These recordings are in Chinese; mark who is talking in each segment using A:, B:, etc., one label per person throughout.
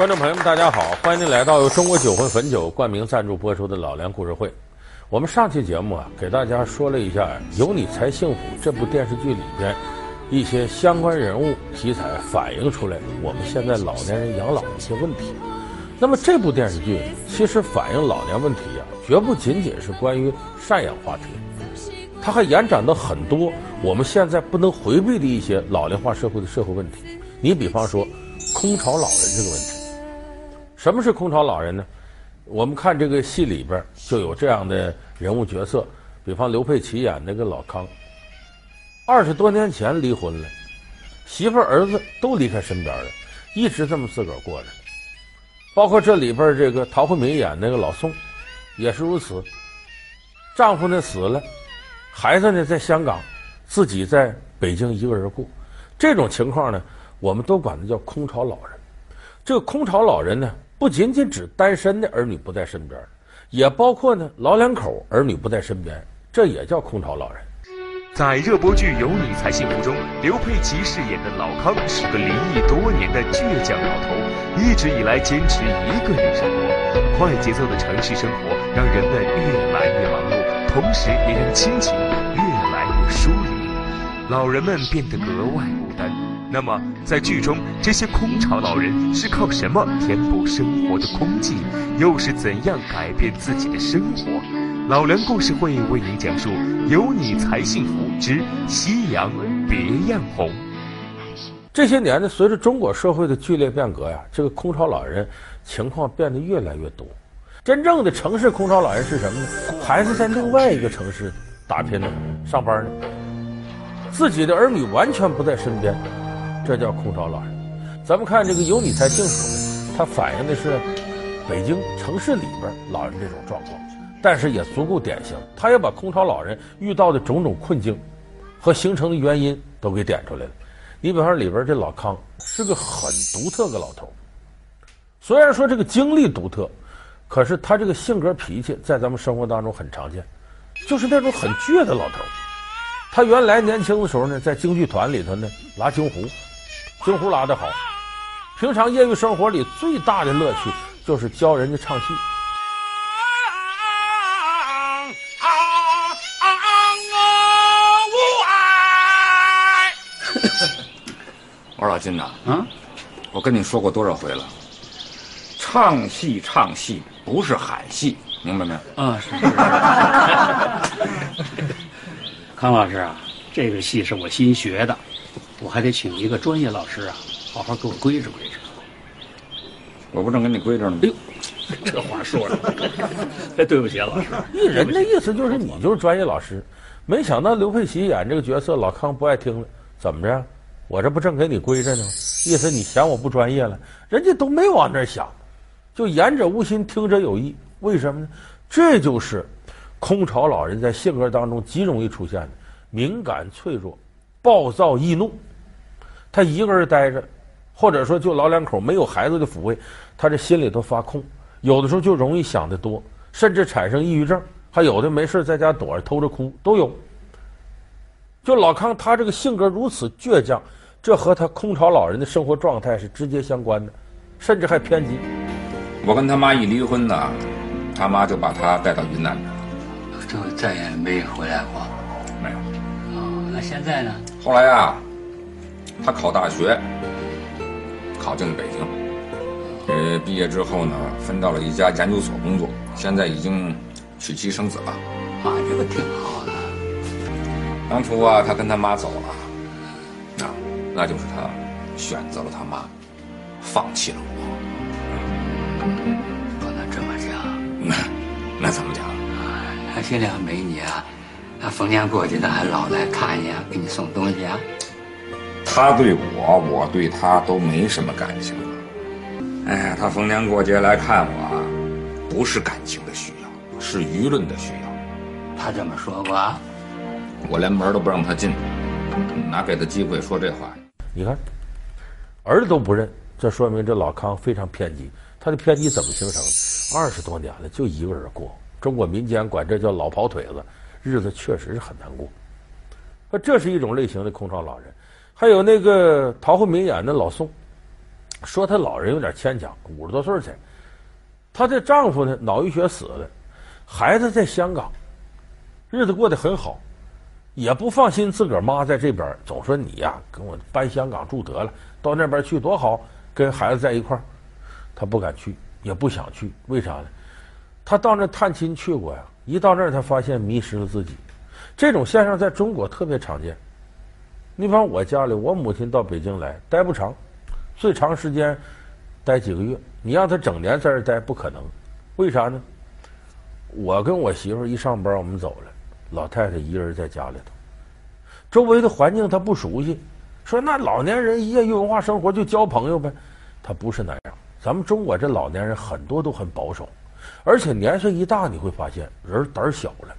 A: 观众朋友们，大家好！欢迎您来到由中国酒魂汾酒冠名赞助播出的《老梁故事会》。我们上期节目啊，给大家说了一下《有你才幸福》这部电视剧里边一些相关人物题材反映出来我们现在老年人养老的一些问题。那么这部电视剧其实反映老年问题啊，绝不仅仅是关于赡养话题，它还延展到很多我们现在不能回避的一些老龄化社会的社会问题。你比方说，空巢老人这个问题。什么是空巢老人呢？我们看这个戏里边就有这样的人物角色，比方刘佩琦演那个老康，二十多年前离婚了，媳妇儿子都离开身边了，一直这么自个儿过着。包括这里边这个陶慧敏演那个老宋，也是如此，丈夫呢死了，孩子呢在香港，自己在北京一个人过。这种情况呢，我们都管它叫空巢老人。这个空巢老人呢，不仅仅指单身的儿女不在身边，也包括呢老两口儿女不在身边，这也叫空巢老人。
B: 在热播剧《有你才幸福》中，刘佩琦饰演的老康是个离异多年的倔强老头，一直以来坚持一个人生活。快节奏的城市生活让人们越来越忙碌，同时也让亲情越来越疏离，老人们变得格外孤单。那么，在剧中，这些空巢老人是靠什么填补生活的空寂？又是怎样改变自己的生活？老梁故事会为您讲述《有你才幸福之夕阳别样红》。
A: 这些年呢，随着中国社会的剧烈变革呀，这个空巢老人情况变得越来越多。真正的城市空巢老人是什么呢？还是在另外一个城市打拼呢，上班呢？自己的儿女完全不在身边。这叫空巢老人。咱们看这个有你才幸福呢，它反映的是北京城市里边老人这种状况，但是也足够典型。他也把空巢老人遇到的种种困境和形成的原因都给点出来了。你比方说里边这老康是个很独特的老头，虽然说这个经历独特，可是他这个性格脾气在咱们生活当中很常见，就是那种很倔的老头。他原来年轻的时候呢，在京剧团里头呢拉京胡。京胡拉的好，平常业余生活里最大的乐趣就是教人家唱戏。
C: 我说老金呐，嗯，我跟你说过多少回了，唱戏唱戏不是喊戏，明白没有？
D: 啊，是。康老师啊，这个戏是我新学的。我还得请一个专业老师啊，好好给我规制规制。
C: 我不正给你规制呢吗？
D: 哎呦，这话说的，哎，对不起啊，老师。
A: 人的意思就是你就是专业老师，没想到刘佩琦演这个角色老康不爱听了，怎么着？我这不正给你规着呢？意思你嫌我不专业了？人家都没往那儿想，就言者无心，听者有意。为什么呢？这就是空巢老人在性格当中极容易出现的敏感脆弱、暴躁易怒。他一个人待着，或者说就老两口没有孩子的抚慰，他这心里头发空，有的时候就容易想得多，甚至产生抑郁症，还有的没事在家躲着偷着哭都有。就老康他这个性格如此倔强，这和他空巢老人的生活状态是直接相关的，甚至还偏激。
C: 我跟他妈一离婚呢，他妈就把他带到云南
D: 去了，就再也没回来过。
C: 没有。
D: 哦，那现在呢？
C: 后来啊。他考大学，考进了北京。呃，毕业之后呢，分到了一家研究所工作，现在已经娶妻生子了。
D: 啊，这个挺好的。
C: 当初啊，他跟他妈走了，那那就是他选择了他妈，放弃了我。
D: 不能这么讲。
C: 那那怎么讲？
D: 他心里还没你啊？他逢年过节的还老来看你啊，给你送东西啊。
C: 他对我，我对他都没什么感情了。哎呀，他逢年过节来看我，不是感情的需要，是舆论的需要。
D: 他这么说过？
C: 我连门都不让他进，哪给他机会说这话？
A: 你看，儿子都不认，这说明这老康非常偏激。他的偏激怎么形成的？二十多年了，就一个人过。中国民间管这叫老跑腿子，日子确实是很难过。那这是一种类型的空巢老人。还有那个陶慧敏演的老宋，说她老人有点牵强，五十多岁才。她的丈夫呢，脑溢血死了，孩子在香港，日子过得很好，也不放心自个儿妈在这边，总说你呀，跟我搬香港住得了，到那边去多好，跟孩子在一块儿。她不敢去，也不想去，为啥呢？她到那探亲去过呀，一到那儿，她发现迷失了自己。这种现象在中国特别常见。你比方我家里，我母亲到北京来，待不长，最长时间待几个月。你让她整年在这待不可能，为啥呢？我跟我媳妇一上班，我们走了，老太太一个人在家里头，周围的环境她不熟悉，说那老年人业余文化生活就交朋友呗，她不是那样。咱们中国这老年人很多都很保守，而且年岁一大，你会发现人胆小了。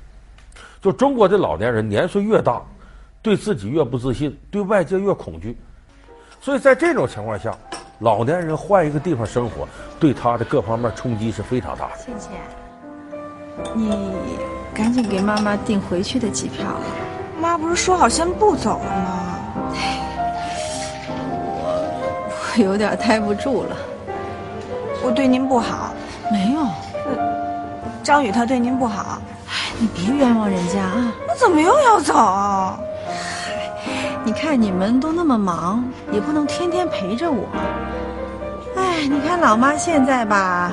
A: 就中国的老年人年岁越大，对自己越不自信，对外界越恐惧。所以在这种情况下，老年人换一个地方生活，对他的各方面冲击是非常大的。
E: 倩倩，你赶紧给妈妈订回去的机票。
F: 妈不是说好先不走了吗？
E: 我我有点待不住了。
F: 我对您不好，
E: 没有。
F: 张宇他对您不好。
E: 你别冤枉人家啊！
F: 我怎么又要走？
E: 你看你们都那么忙，也不能天天陪着我。哎，你看老妈现在吧，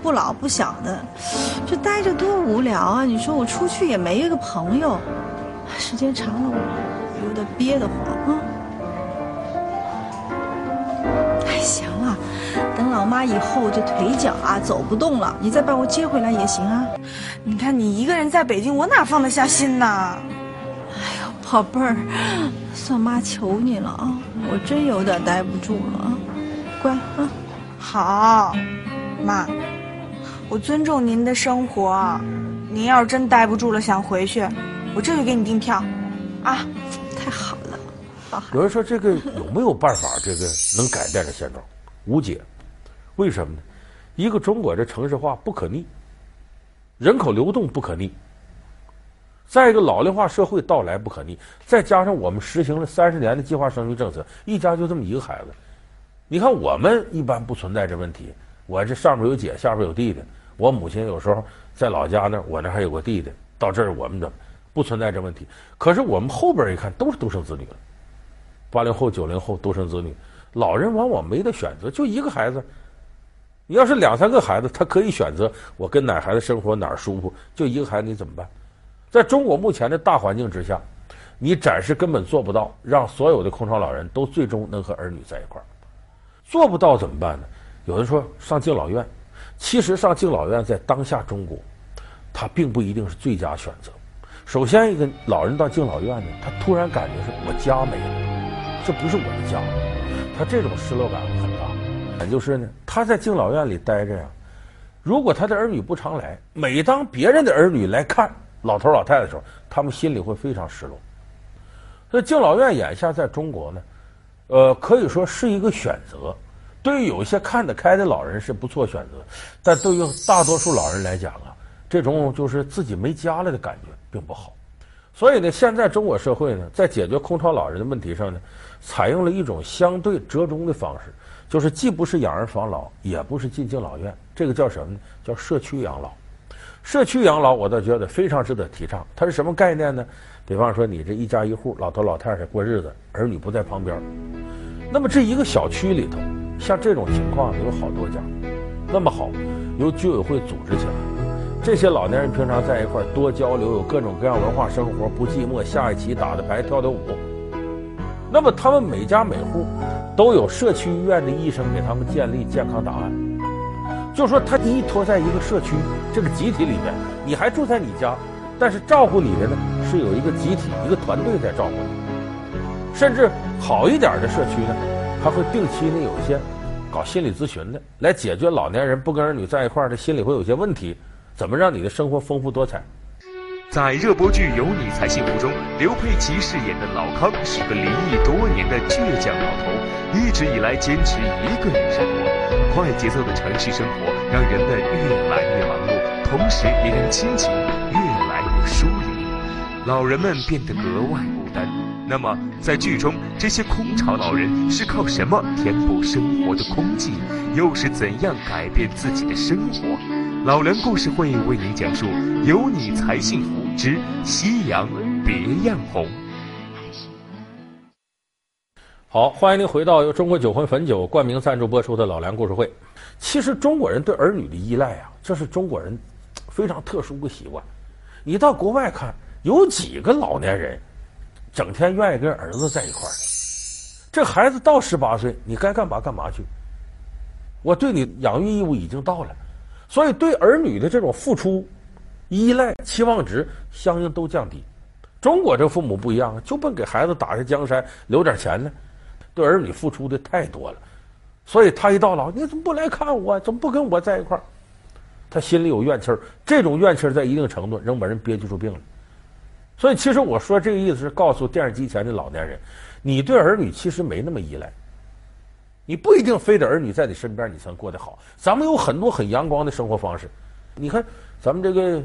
E: 不老不小的，这待着多无聊啊！你说我出去也没一个朋友，时间长了我有点憋得慌啊。哎，行了，等老妈以后这腿脚啊走不动了，你再把我接回来也行啊。
F: 你看你一个人在北京，我哪放得下心呢？
E: 哎呦，宝贝儿，算妈求你了啊！我真有点待不住了啊！乖啊，
F: 好，妈，我尊重您的生活。您要是真待不住了，想回去，我这就给你订票，啊！
E: 太好了，好。
A: 有人说这个有没有办法，这个能改变这现状？无解。为什么呢？一个中国这城市化不可逆。人口流动不可逆，再一个老龄化社会到来不可逆，再加上我们实行了三十年的计划生育政策，一家就这么一个孩子。你看我们一般不存在这问题，我这上面有姐，下边有弟弟。我母亲有时候在老家那，我那还有个弟弟。到这儿我们怎么不存在这问题？可是我们后边一看都是独生子女了，八零后、九零后独生子女，老人往往没得选择，就一个孩子。你要是两三个孩子，他可以选择我跟哪孩子生活哪儿舒服，就一个孩子你怎么办？在中国目前的大环境之下，你暂时根本做不到让所有的空巢老人都最终能和儿女在一块儿。做不到怎么办呢？有人说上敬老院，其实上敬老院在当下中国，它并不一定是最佳选择。首先，一个老人到敬老院呢，他突然感觉是我家没了，这不是我的家，他这种失落感很大。就是呢，他在敬老院里待着呀。如果他的儿女不常来，每当别人的儿女来看老头老太太的时候，他们心里会非常失落。所以敬老院眼下在中国呢，呃，可以说是一个选择。对于有一些看得开的老人是不错选择，但对于大多数老人来讲啊，这种就是自己没家了的感觉并不好。所以呢，现在中国社会呢，在解决空巢老人的问题上呢，采用了一种相对折中的方式。就是既不是养儿防老，也不是进敬老院，这个叫什么呢？叫社区养老。社区养老，我倒觉得非常值得提倡。它是什么概念呢？比方说，你这一家一户，老头老太太过日子，儿女不在旁边。那么这一个小区里头，像这种情况有好多家。那么好，由居委会组织起来，这些老年人平常在一块多交流，有各种各样文化生活，不寂寞，下一棋打的牌，跳的舞。那么他们每家每户都有社区医院的医生给他们建立健康档案，就说他依托在一个社区这个集体里面，你还住在你家，但是照顾你的呢是有一个集体一个团队在照顾你，甚至好一点的社区呢，还会定期呢有一些搞心理咨询的，来解决老年人不跟儿女在一块儿的心理会有些问题，怎么让你的生活丰富多彩。
B: 在热播剧《有你才幸福》中，刘佩琦饰演的老康是个离异多年的倔强老头，一直以来坚持一个人生活。快节奏的城市生活让人们越来越忙碌，同时也让亲情越来越疏离，老人们变得格外孤单。那么，在剧中，这些空巢老人是靠什么填补生活的空寂？又是怎样改变自己的生活？老梁故事会为您讲述《有你才幸福之夕阳别样红》。
A: 好，欢迎您回到由中国酒魂汾酒冠名赞助播出的老梁故事会。其实中国人对儿女的依赖啊，这是中国人非常特殊的习惯。你到国外看，有几个老年人？整天愿意跟儿子在一块儿，这孩子到十八岁，你该干嘛干嘛去。我对你养育义务已经到了，所以对儿女的这种付出、依赖、期望值相应都降低。中国这父母不一样啊，就奔给孩子打下江山，留点钱呢，对儿女付出的太多了，所以他一到老，你怎么不来看我？怎么不跟我在一块儿？他心里有怨气儿，这种怨气儿在一定程度能把人憋屈出病来。所以，其实我说这个意思是告诉电视机前的老年人，你对儿女其实没那么依赖，你不一定非得儿女在你身边你才能过得好。咱们有很多很阳光的生活方式，你看咱们这个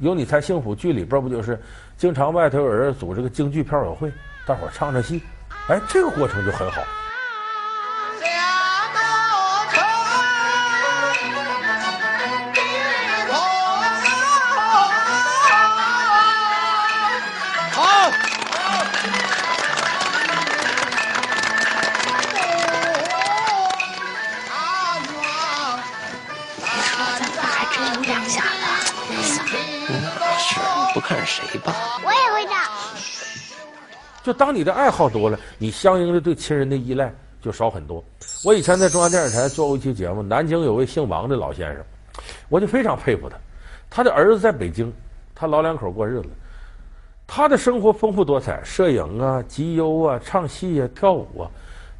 A: 有你才幸福剧里边不就是经常外头有人组织个京剧票友会，大伙唱唱戏，哎，这个过程就很好。
G: 看谁吧，
H: 我也会唱。
A: 就当你的爱好多了，你相应的对亲人的依赖就少很多。我以前在中央电视台做过一期节目，南京有位姓王的老先生，我就非常佩服他。他的儿子在北京，他老两口过日子，他的生活丰富多彩，摄影啊、集邮啊、唱戏啊、跳舞啊。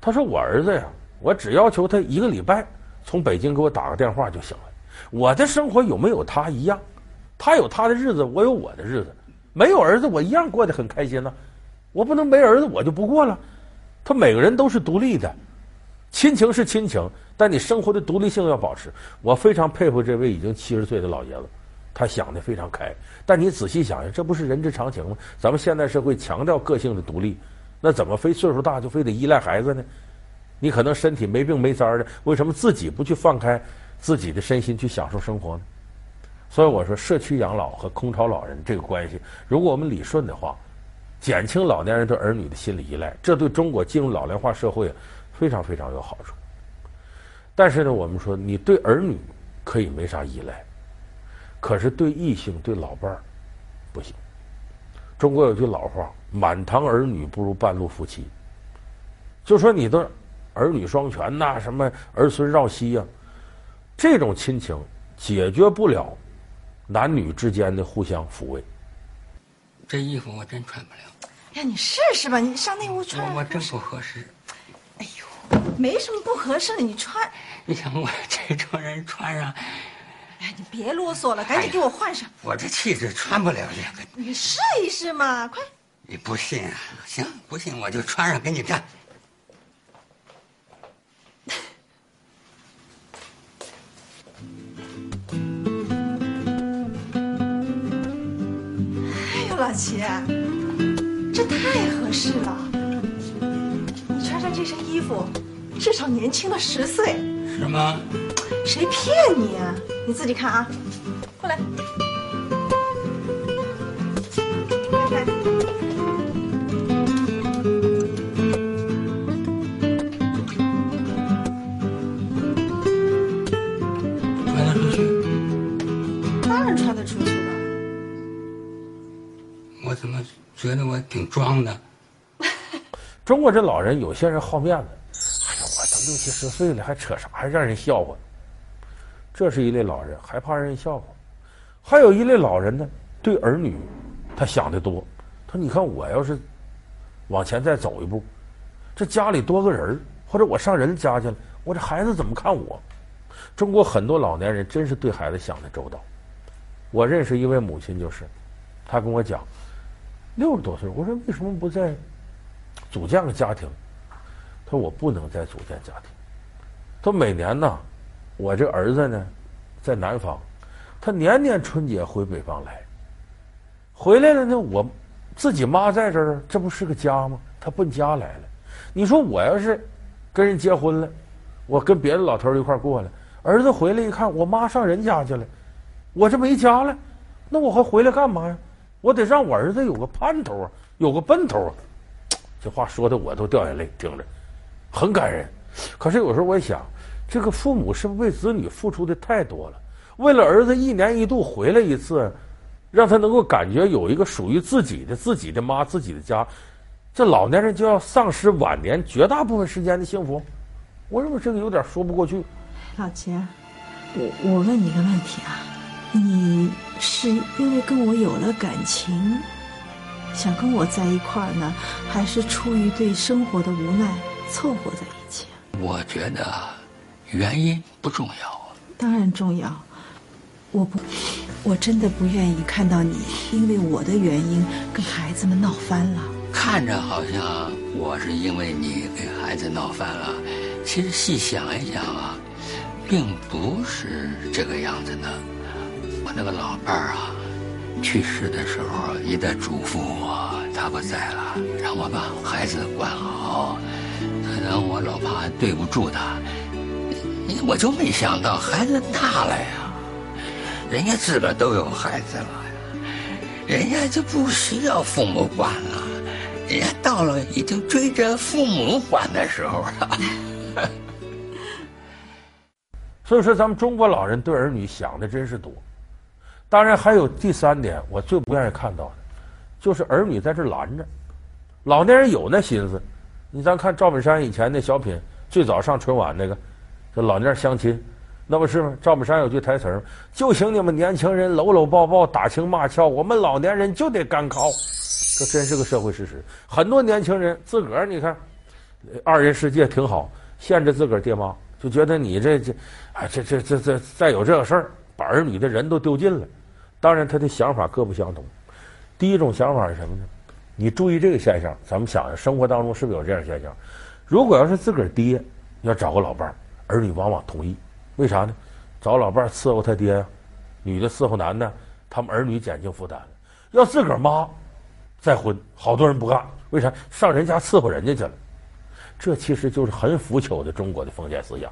A: 他说：“我儿子呀，我只要求他一个礼拜从北京给我打个电话就行了。我的生活有没有他一样？”他有他的日子，我有我的日子。没有儿子，我一样过得很开心呢。我不能没儿子我就不过了。他每个人都是独立的，亲情是亲情，但你生活的独立性要保持。我非常佩服这位已经七十岁的老爷子，他想得非常开。但你仔细想想，这不是人之常情吗？咱们现代社会强调个性的独立，那怎么非岁数大就非得依赖孩子呢？你可能身体没病没灾的，为什么自己不去放开自己的身心去享受生活呢？所以我说，社区养老和空巢老人这个关系，如果我们理顺的话，减轻老年人对儿女的心理依赖，这对中国进入老龄化社会非常非常有好处。但是呢，我们说你对儿女可以没啥依赖，可是对异性、对老伴儿不行。中国有句老话：“满堂儿女不如半路夫妻。”就说你的儿女双全呐、什么儿孙绕膝呀，这种亲情解决不了。男女之间的互相抚慰，
G: 这衣服我真穿不了。
E: 呀，你试试吧，你上那屋穿。
G: 我我真不合适。
E: 哎呦，没什么不合适的，你穿。
G: 你想我这种人穿上，
E: 哎，你别啰嗦了，赶紧给我换上。
G: 我这气质穿不了这个。
E: 你试一试嘛，快。
G: 你不信啊？行，不信我就穿上给你看。
E: 老齐，这太合适了。你穿上这身衣服，至少年轻了十岁。
G: 什么？
E: 谁骗你啊？你自己看啊，过来。
G: 觉得我挺装的？
A: 中国这老人有些人好面子，哎呀，我都六七十岁了，还扯啥？还让人笑话。这是一类老人，还怕让人笑话。还有一类老人呢，对儿女，他想得多。他说：“你看，我要是往前再走一步，这家里多个人，或者我上人家去了，我这孩子怎么看我？”中国很多老年人真是对孩子想得周到。我认识一位母亲，就是，她跟我讲。六十多岁，我说为什么不再组建个家庭？他说我不能再组建家庭。他说每年呢，我这儿子呢在南方，他年年春节回北方来，回来了呢，我自己妈在这儿，这不是个家吗？他奔家来了。你说我要是跟人结婚了，我跟别的老头一块过来，儿子回来一看，我妈上人家去了，我这没家了，那我还回来干嘛呀？我得让我儿子有个盼头啊，有个奔头啊。这话说的我都掉眼泪，听着很感人。可是有时候我也想，这个父母是不是为子女付出的太多了？为了儿子一年一度回来一次，让他能够感觉有一个属于自己的、自己的妈、自己的家，这老年人就要丧失晚年绝大部分时间的幸福？我认为这个有点说不过去。
E: 老秦，我我问你个问题啊，你是因为跟我有了感情，想跟我在一块儿呢，还是出于对生活的无奈凑合在一起？
G: 我觉得原因不重要
E: 啊。当然重要。我不，我真的不愿意看到你因为我的原因跟孩子们闹翻了。
G: 看着好像我是因为你给孩子闹翻了，其实细想一想啊，并不是这个样子的。那个老伴儿啊，去世的时候一再嘱咐我，他不在了，让我把孩子管好。可能我老怕对不住他，我就没想到孩子大了呀。人家自个儿都有孩子了呀，人家就不需要父母管了，人家到了已经追着父母管的时候了。
A: 所以说，咱们中国老人对儿女想的真是多。当然，还有第三点，我最不愿意看到的，就是儿女在这拦着。老年人有那心思，你咱看赵本山以前那小品，最早上春晚那个，这老年相亲。那不是吗？赵本山有句台词儿，就请你们年轻人搂搂抱抱、打情骂俏，我们老年人就得干靠。这真是个社会事实。很多年轻人自个儿，你看，二人世界挺好，限制自个儿爹妈，就觉得你这这，哎，这这这这再有这个事儿，把儿女的人都丢尽了。当然，他的想法各不相同。第一种想法是什么呢？你注意这个现象，咱们想想，生活当中是不是有这样现象？如果要是自个儿爹要找个老伴儿，儿女往往同意。为啥呢？找老伴儿伺候他爹，女的伺候男的，他们儿女减轻负担。要自个儿妈再婚，好多人不干。为啥？上人家伺候人家去了。这其实就是很腐朽的中国的封建思想。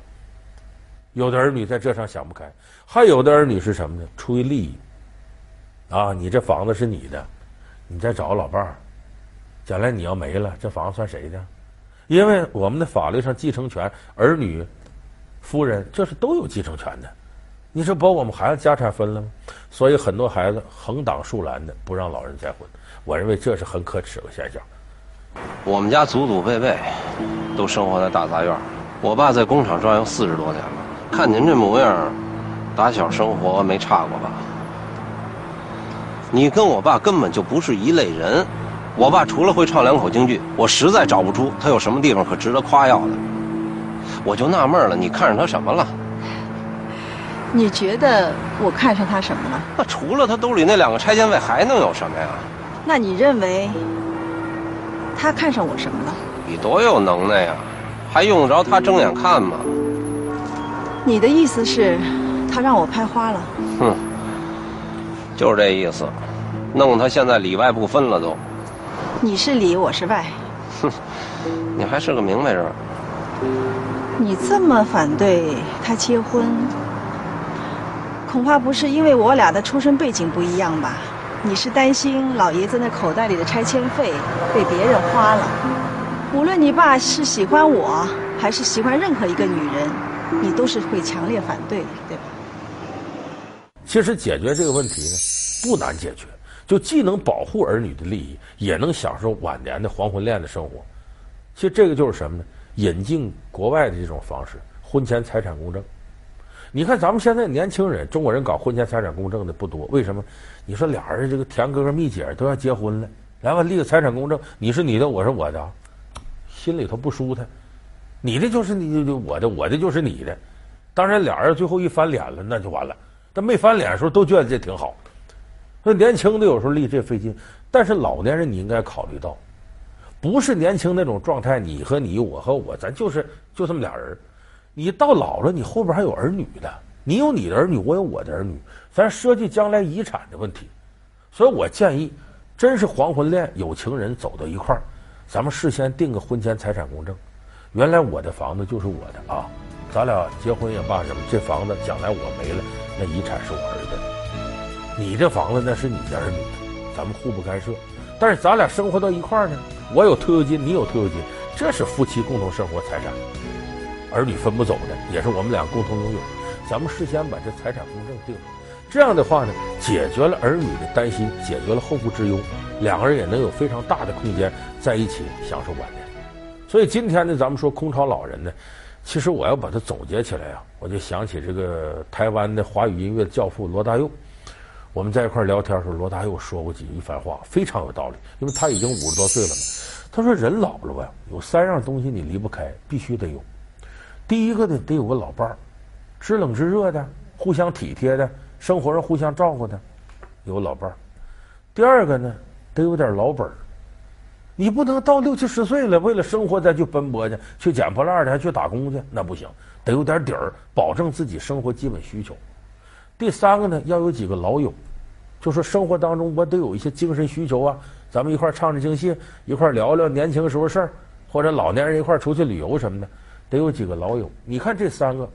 A: 有的儿女在这上想不开，还有的儿女是什么呢？出于利益。啊，你这房子是你的，你再找个老伴儿，将来你要没了，这房子算谁的？因为我们的法律上继承权，儿女。夫人，这是都有继承权的，你说把我们孩子家产分了吗？所以很多孩子横挡竖拦的不让老人再婚，我认为这是很可耻的现象。
H: 我们家祖祖辈辈都生活在大杂院，我爸在工厂转悠四十多年了，看您这模样，打小生活没差过吧？你跟我爸根本就不是一类人，我爸除了会唱两口京剧，我实在找不出他有什么地方可值得夸耀的。我就纳闷了，你看上他什么了？
E: 你觉得我看上他什么了？
H: 那除了他兜里那两个拆迁费，还能有什么呀？
E: 那你认为他看上我什么了？
H: 你多有能耐呀，还用得着他睁眼看吗？
E: 你的意思是，他让我拍花了？
H: 哼，就是这意思，弄他现在里外不分了都。
E: 你是里，我是外。
H: 哼，你还是个明白人。
E: 你这么反对他结婚，恐怕不是因为我俩的出身背景不一样吧？你是担心老爷子那口袋里的拆迁费被别人花了？无论你爸是喜欢我，还是喜欢任何一个女人，你都是会强烈反对，对吧？
A: 其实解决这个问题呢，不难解决，就既能保护儿女的利益，也能享受晚年的黄昏恋的生活。其实这个就是什么呢？引进国外的这种方式，婚前财产公证。你看咱们现在年轻人，中国人搞婚前财产公证的不多，为什么？你说俩人这个甜哥哥蜜姐都要结婚了，来吧，立个财产公证，你是你的，我是我的，心里头不舒坦。你的就是你的我的，我的就是你的。当然，俩人最后一翻脸了，那就完了。但没翻脸的时候，都觉得这挺好。所以年轻的有时候立这费劲，但是老年人你应该考虑到。不是年轻那种状态，你和你，我和我，咱就是就这么俩人。你到老了，你后边还有儿女的，你有你的儿女，我有我的儿女，咱涉及将来遗产的问题。所以我建议，真是黄昏恋，有情人走到一块儿，咱们事先定个婚前财产公证。原来我的房子就是我的啊，咱俩结婚也罢什么，这房子将来我没了，那遗产是我儿子的。你这房子那是你的儿女的，咱们互不干涉。但是咱俩生活到一块儿呢，我有退休金，你有退休金，这是夫妻共同生活财产，儿女分不走的，也是我们俩共同拥有。咱们事先把这财产公证定了，这样的话呢，解决了儿女的担心，解决了后顾之忧，两个人也能有非常大的空间在一起享受晚年。所以今天呢，咱们说空巢老人呢，其实我要把它总结起来啊，我就想起这个台湾的华语音乐教父罗大佑。我们在一块聊天的时候，罗大佑说过几一番话，非常有道理。因为他已经五十多岁了嘛，他说人老了吧，有三样东西你离不开，必须得有。第一个呢，得有个老伴儿，知冷知热的，互相体贴的，生活上互相照顾的，有老伴儿。第二个呢，得有点老本儿。你不能到六七十岁了，为了生活再去奔波去，去捡破烂的，还去打工去，那不行，得有点底儿，保证自己生活基本需求。第三个呢，要有几个老友，就说生活当中我得有一些精神需求啊，咱们一块唱唱京戏，一块聊聊年轻时候事儿，或者老年人一块出去旅游什么的，得有几个老友。你看这三个，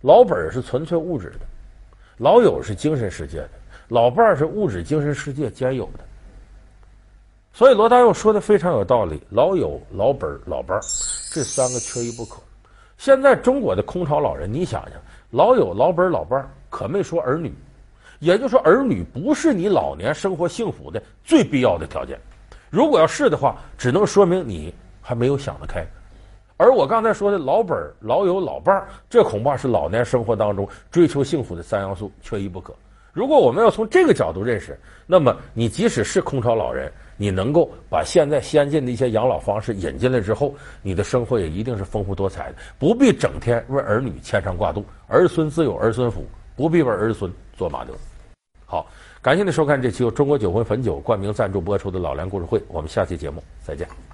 A: 老本是纯粹物质的，老友是精神世界的，老伴儿是物质精神世界兼有的。所以罗大佑说的非常有道理，老友、老本、老伴儿，这三个缺一不可。现在中国的空巢老人，你想想，老友、老本、老伴儿，可没说儿女，也就是说，儿女不是你老年生活幸福的最必要的条件。如果要是的话，只能说明你还没有想得开。而我刚才说的老本、老友、老伴儿，这恐怕是老年生活当中追求幸福的三要素，缺一不可。如果我们要从这个角度认识，那么你即使是空巢老人，你能够把现在先进的一些养老方式引进来之后，你的生活也一定是丰富多彩的，不必整天为儿女牵肠挂肚，儿孙自有儿孙福，不必为儿孙做马德。好，感谢您收看这期由中国酒魂汾酒冠名赞助播出的《老梁故事会》，我们下期节目再见。